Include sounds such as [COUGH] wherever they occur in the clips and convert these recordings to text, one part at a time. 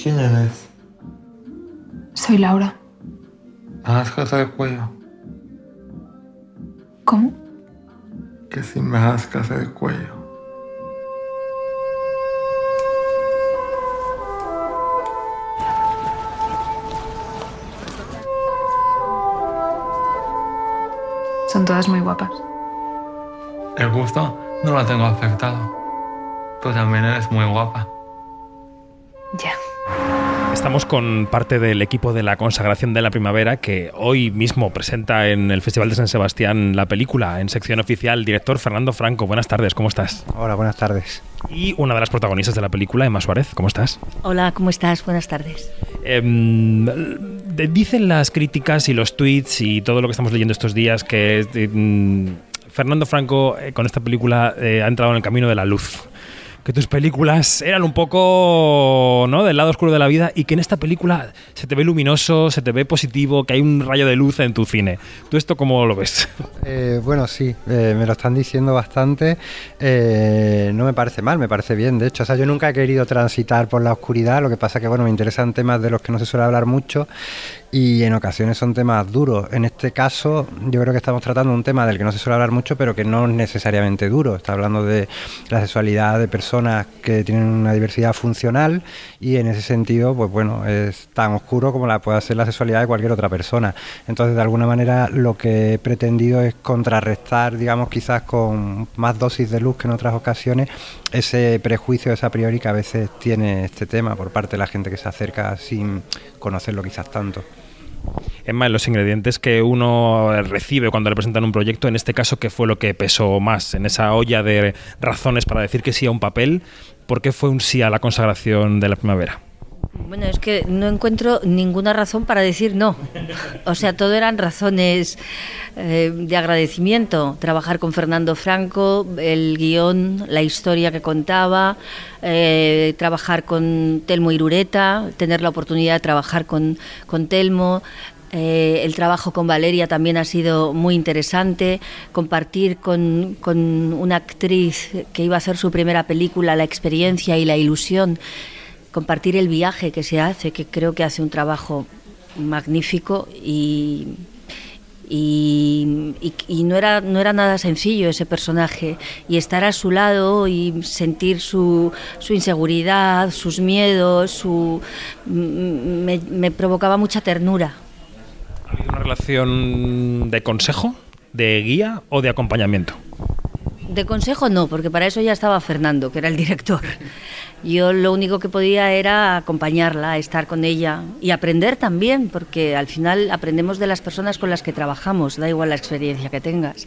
¿Quién eres? Soy Laura. ¿Me das casa de cuello? ¿Cómo? Que si me das casa de cuello. Son todas muy guapas. El gusto no lo tengo afectado. Tú también eres muy guapa. Ya. Estamos con parte del equipo de la consagración de la primavera que hoy mismo presenta en el Festival de San Sebastián la película en sección oficial. Director Fernando Franco, buenas tardes, ¿cómo estás? Hola, buenas tardes. Y una de las protagonistas de la película, Emma Suárez, ¿cómo estás? Hola, ¿cómo estás? Buenas tardes. Em, dicen las críticas y los tweets y todo lo que estamos leyendo estos días que eh, mm, Fernando Franco eh, con esta película eh, ha entrado en el camino de la luz. Que tus películas eran un poco ¿no? del lado oscuro de la vida y que en esta película se te ve luminoso, se te ve positivo, que hay un rayo de luz en tu cine. ¿Tú esto cómo lo ves? [LAUGHS] Eh, bueno, sí, eh, me lo están diciendo bastante. Eh, no me parece mal, me parece bien. De hecho, o sea, yo nunca he querido transitar por la oscuridad. Lo que pasa que, bueno, me interesan temas de los que no se suele hablar mucho y en ocasiones son temas duros. En este caso, yo creo que estamos tratando un tema del que no se suele hablar mucho, pero que no es necesariamente duro. Está hablando de la sexualidad de personas que tienen una diversidad funcional y en ese sentido, pues bueno, es tan oscuro como la puede ser la sexualidad de cualquier otra persona. Entonces, de alguna manera, lo que he pretendido es contrarrestar, digamos, quizás con más dosis de luz que en otras ocasiones, ese prejuicio, esa priori que a veces tiene este tema por parte de la gente que se acerca sin conocerlo quizás tanto. Emma, en los ingredientes que uno recibe cuando le presentan un proyecto, en este caso, ¿qué fue lo que pesó más en esa olla de razones para decir que sí a un papel? ¿Por qué fue un sí a la consagración de la primavera? Bueno, es que no encuentro ninguna razón para decir no. O sea, todo eran razones eh, de agradecimiento. Trabajar con Fernando Franco, el guion, la historia que contaba, eh, trabajar con Telmo Irureta, tener la oportunidad de trabajar con, con Telmo. Eh, el trabajo con Valeria también ha sido muy interesante. Compartir con, con una actriz que iba a hacer su primera película, la experiencia y la ilusión compartir el viaje que se hace, que creo que hace un trabajo magnífico y, y, no, era, no era nada sencillo ese personaje. Y estar a su lado y sentir su, su inseguridad, sus miedos, su, m- me, me provocaba mucha ternura. ¿Ha habido una relación de consejo, de guía o de acompañamiento? De consejo no, porque para eso ya estaba Fernando, que era el director. Yo lo único que podía era acompañarla, estar con ella y aprender también, porque al final aprendemos de las personas con las que trabajamos, da igual la experiencia que tengas.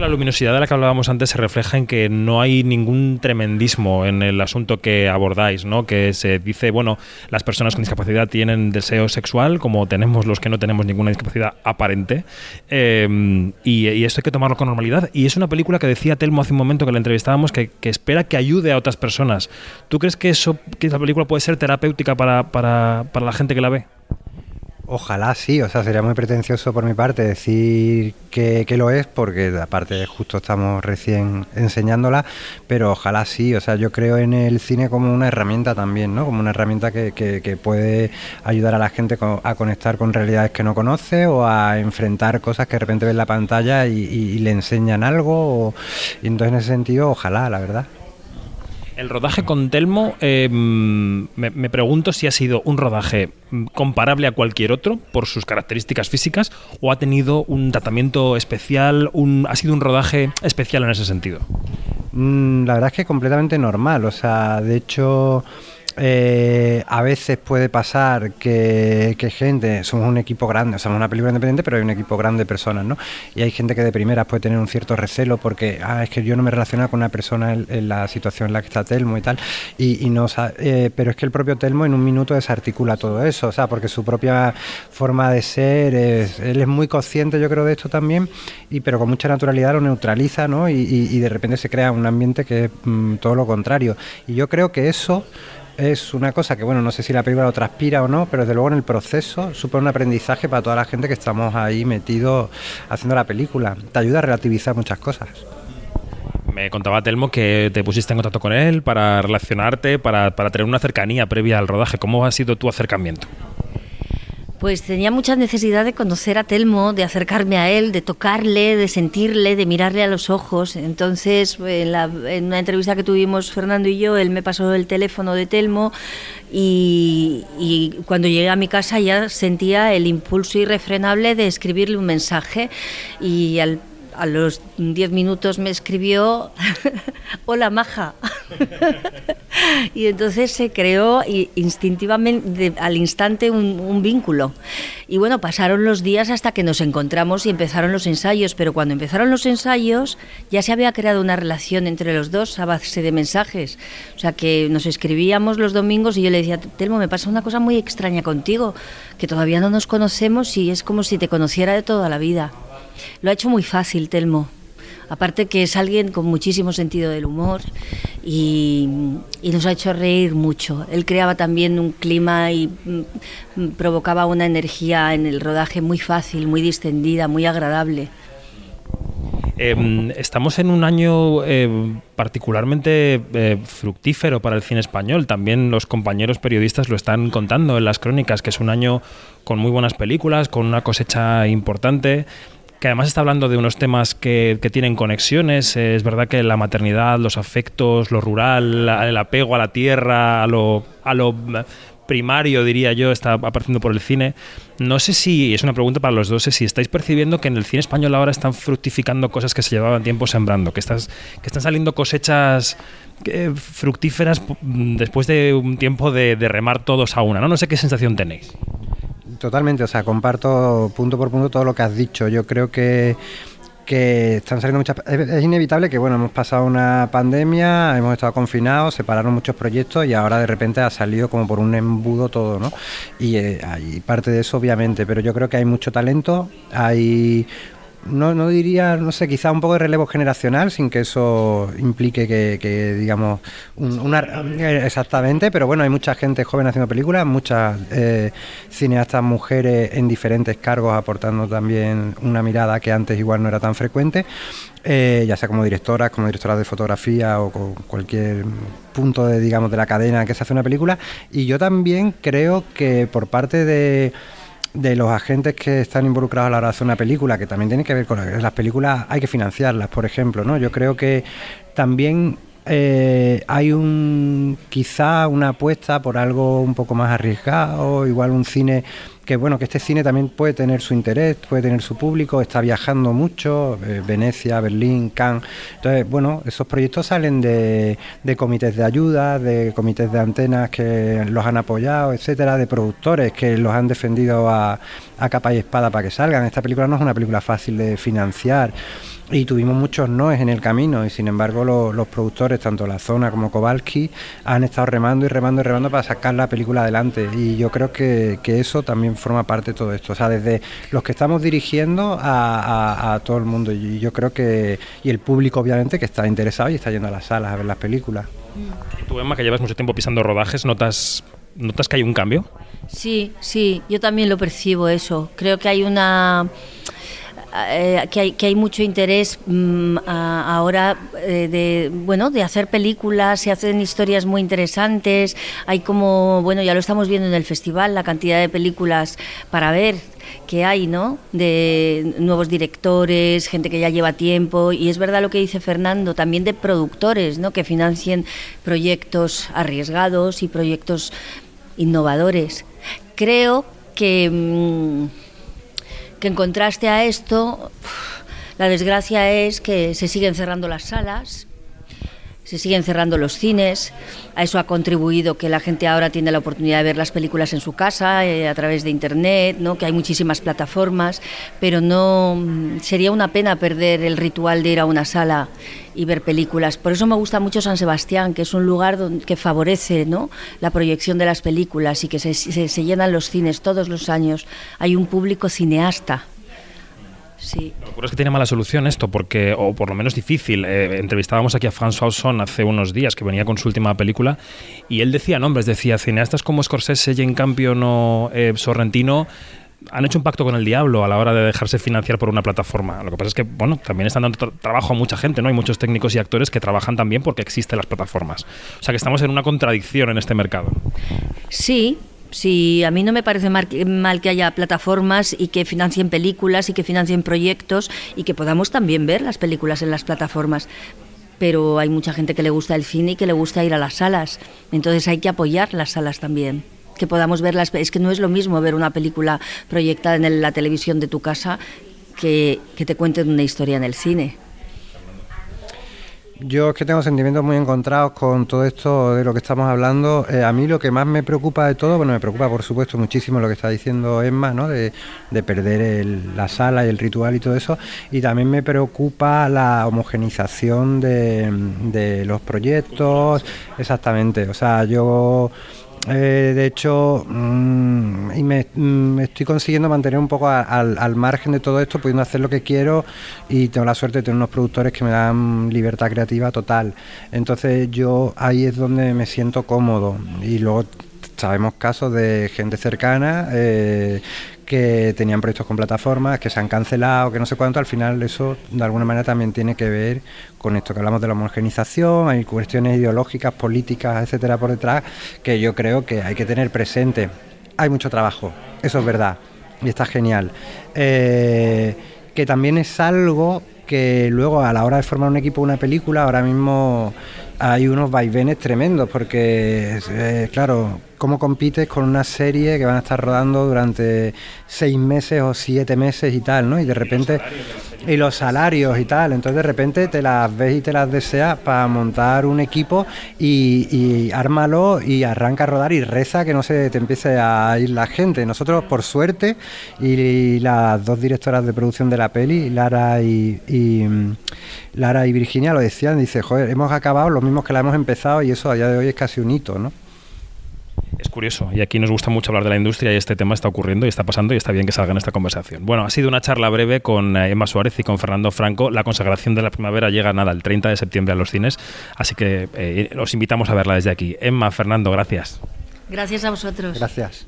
La luminosidad de la que hablábamos antes se refleja en que no hay ningún tremendismo en el asunto que abordáis, ¿no? Que se dice, bueno, las personas con discapacidad tienen deseo sexual, como tenemos los que no tenemos ninguna discapacidad aparente, eh, y, esto hay que tomarlo con normalidad. Y es una película que decía Telmo hace un momento que la entrevistábamos que, espera que ayude a otras personas. ¿Tú crees que eso, que esa película puede ser terapéutica para la gente que la ve? Ojalá sí, o sea, sería muy pretencioso por mi parte decir que, que lo es, porque aparte justo estamos recién enseñándola, pero ojalá sí, o sea, yo creo en el cine como una herramienta también, ¿no? Como una herramienta que, que- puede ayudar a la gente a conectar con realidades que no conoce o a enfrentar cosas que de repente ve en la pantalla y, le enseñan algo, y entonces en ese sentido, ojalá, la verdad. El rodaje con Telmo, eh, me, me pregunto si ha sido un rodaje mm, comparable a cualquier otro por sus características físicas o ha tenido un tratamiento especial, un, ha sido un rodaje especial en ese sentido. Mm, la verdad es que completamente normal, o sea, de hecho... eh, a veces puede pasar que, que gente, somos un equipo grande, o sea, una película independiente, pero hay un equipo grande de personas, ¿no? Y hay gente que de primeras puede tener un cierto recelo porque, ah, es que yo no me relaciono con una persona en, la situación en la que está Telmo y tal, y, y no, eh, pero es que el propio Telmo en un minuto desarticula todo eso, o sea, porque su propia forma de ser, es- él es muy consciente, yo creo, de esto también, y pero con mucha naturalidad lo neutraliza, ¿no? Y de repente se crea un ambiente que es mm, todo lo contrario. Y yo creo que eso es una cosa que, bueno, no sé si la película lo transpira o no, pero desde luego en el proceso supone un aprendizaje para toda la gente que estamos ahí metidos haciendo la película. Te ayuda a relativizar muchas cosas. Me contaba Telmo que te pusiste en contacto con él para relacionarte, para, para tener una cercanía previa al rodaje. ¿Cómo ha sido tu acercamiento? Pues tenía mucha necesidad de conocer a Telmo, de acercarme a él, de tocarle, de sentirle, de mirarle a los ojos. Entonces, en, la, una entrevista que tuvimos Fernando y yo, él me pasó el teléfono de Telmo y, cuando llegué a mi casa ya sentía el impulso irrefrenable de escribirle un mensaje y al a los 10 minutos me escribió, [LAUGHS] hola maja. [LAUGHS] y entonces se creó instintivamente, al instante, un, un, vínculo. Y bueno, pasaron los días hasta que nos encontramos y empezaron los ensayos, pero cuando empezaron los ensayos ya se había creado una relación entre los dos a base de mensajes. O sea que nos escribíamos los domingos y yo le decía, Telmo, me pasa una cosa muy extraña contigo, que todavía no nos conocemos y es como si te conociera de toda la vida. Lo ha hecho muy fácil, Telmo. Aparte que es alguien con muchísimo sentido del humor y, nos ha hecho reír mucho. Él creaba también un clima y mm, provocaba una energía en el rodaje muy fácil, muy distendida, muy agradable. Eh, estamos en un año eh, particularmente eh, fructífero para el cine español. También los compañeros periodistas lo están contando en las crónicas, que es un año con muy buenas películas, con una cosecha importante que además está hablando de unos temas que, que, tienen conexiones. Es verdad que la maternidad, los afectos, lo rural, el apego a la tierra, a lo, a lo primario, diría yo, está apareciendo por el cine. No sé si, es una pregunta para los dos, si estáis percibiendo que en el cine español ahora están fructificando cosas que se llevaban tiempo sembrando, que, estás, que están saliendo cosechas eh, fructíferas después de un tiempo de, de remar todos a una. ¿no? no sé qué sensación tenéis. Totalmente, o sea, comparto punto por punto todo lo que has dicho. Yo creo que que están saliendo muchas... Es inevitable que, bueno, hemos pasado una pandemia, hemos estado confinados, separaron muchos proyectos y ahora de repente ha salido como por un embudo todo, ¿no? Y eh, hay parte de eso, obviamente, pero yo creo que hay mucho talento, hay no, no diría, no sé, quizá un poco de relevo generacional, sin que eso implique que, que digamos, un, una, exactamente, pero bueno, hay mucha gente joven haciendo películas, muchas eh, cineastas mujeres en diferentes cargos aportando también una mirada que antes igual no era tan frecuente, eh, ya sea como directoras, como directoras de fotografía o con cualquier punto de, digamos, de la cadena que se hace una película, y yo también creo que por parte de de los agentes que están involucrados a la hora de hacer una película, que también tiene que ver con las películas, hay que financiarlas, por ejemplo, ¿no? Yo creo que también eh, hay un quizá una apuesta por algo un poco más arriesgado, igual un cine que bueno, que este cine también puede tener su interés, puede tener su público, está viajando mucho, eh, Venecia, Berlín, Cannes. Entonces, bueno, esos proyectos salen de, de, comités de ayuda, de comités de antenas que los han apoyado, etcétera, de productores que los han defendido a, a capa y espada para que salgan. Esta película no es una película fácil de financiar y tuvimos muchos noes en el camino y sin embargo lo, los productores, tanto la zona como Kowalski, han estado remando y remando y remando para sacar la película adelante. Y yo creo que, que eso también forma parte de todo esto, o sea, desde los que estamos dirigiendo a, a, a todo el mundo. Y yo creo que, y el público obviamente que está interesado y está yendo a las salas a ver las películas. ¿Y tú, Emma, que llevas mucho tiempo pisando rodajes, notas, notas que hay un cambio? Sí, sí, yo también lo percibo eso, creo que hay una... Eh, que, hay, que hay mucho interés a, ahora eh, de bueno de hacer películas se hacen historias muy interesantes hay como bueno ya lo estamos viendo en el festival la cantidad de películas para ver que hay no de nuevos directores gente que ya lleva tiempo y es verdad lo que dice Fernando también de productores no que financien proyectos arriesgados y proyectos innovadores. Creo que mmm, que en contraste a esto, la desgracia es que se siguen cerrando las salas, se siguen cerrando los cines. A eso ha contribuido que la gente ahora tiene la oportunidad de ver las películas en su casa, eh, a través de internet, ¿no? que hay muchísimas plataformas, pero no sería una pena perder el ritual de ir a una sala y ver películas. Por eso me gusta mucho San Sebastián, que es un lugar donde, que favorece ¿no? la proyección de las películas y que se, se llenan los cines todos los años. Hay un público cineasta Sí. Lo que ocurre es que tiene mala solución esto, porque, o por lo menos difícil. Eh, entrevistábamos aquí a François Ozon hace unos días, que venía con su última película, y él decía nombres, decía cineastas como Scorsese, Jane Campion o eh, Sorrentino, han hecho un pacto con el diablo a la hora de dejarse financiar por una plataforma. Lo que pasa es que, bueno, también están dando tra- trabajo a mucha gente, ¿no? Hay muchos técnicos y actores que trabajan también porque existen las plataformas. O sea que estamos en una contradicción en este mercado. Sí, sí, a mí no me parece mar- mal que haya plataformas y que financien películas y que financien proyectos y que podamos también ver las películas en las plataformas. Pero hay mucha gente que le gusta el cine y que le gusta ir a las salas. Entonces hay que apoyar las salas también. Que podamos ver las. Es que no es lo mismo ver una película proyectada en la televisión de tu casa que, que te cuenten una historia en el cine. Yo es que tengo sentimientos muy encontrados con todo esto de lo que estamos hablando. Eh, a mí lo que más me preocupa de todo, bueno, me preocupa por supuesto muchísimo lo que está diciendo Emma, ¿no? De, de perder el- la sala y el ritual y todo eso. Y también me preocupa la homogenización de, de los proyectos. Exactamente. O sea, yo eh, de hecho, mm, y me, mm, estoy consiguiendo mantener un poco al margen de todo esto, pudiendo hacer lo que quiero y tengo la suerte de tener unos productores que me dan libertad creativa total. Entonces yo ahí es donde me siento cómodo y luego sabemos casos de gente cercana eh, que tenían proyectos con plataformas, que se han cancelado, que no sé cuánto, al final eso de alguna manera también tiene que ver con esto que hablamos de la homogenización, hay cuestiones ideológicas, políticas, etcétera, por detrás, que yo creo que hay que tener presente. Hay mucho trabajo, eso es verdad, y está genial. Eh, que también es algo que luego a la hora de formar un equipo, una película, ahora mismo hay unos vaivenes tremendos, porque, eh, claro, ¿cómo compites con una serie que van a estar rodando durante seis meses o siete meses y tal, ¿no? Y de repente... Y los salarios y tal, entonces de repente te las ves y te las deseas para montar un equipo y, y ármalo y arranca a rodar y reza que no se te empiece a ir la gente. Nosotros, por suerte, y las dos directoras de producción de la peli, Lara y, y, Lara y Virginia, lo decían, dice, joder, hemos acabado los mismos que la hemos empezado y eso a día de hoy es casi un hito, ¿no? Es curioso, y aquí nos gusta mucho hablar de la industria y este tema está ocurriendo y está pasando y está bien que salga en esta conversación. Bueno, ha sido una charla breve con eh, Emma Suárez y con Fernando Franco. La consagración de la primavera llega nada el 30 de septiembre a los cines, así que eh, os invitamos a verla desde aquí. Emma, Fernando, gracias. Gracias a vosotros. Gracias.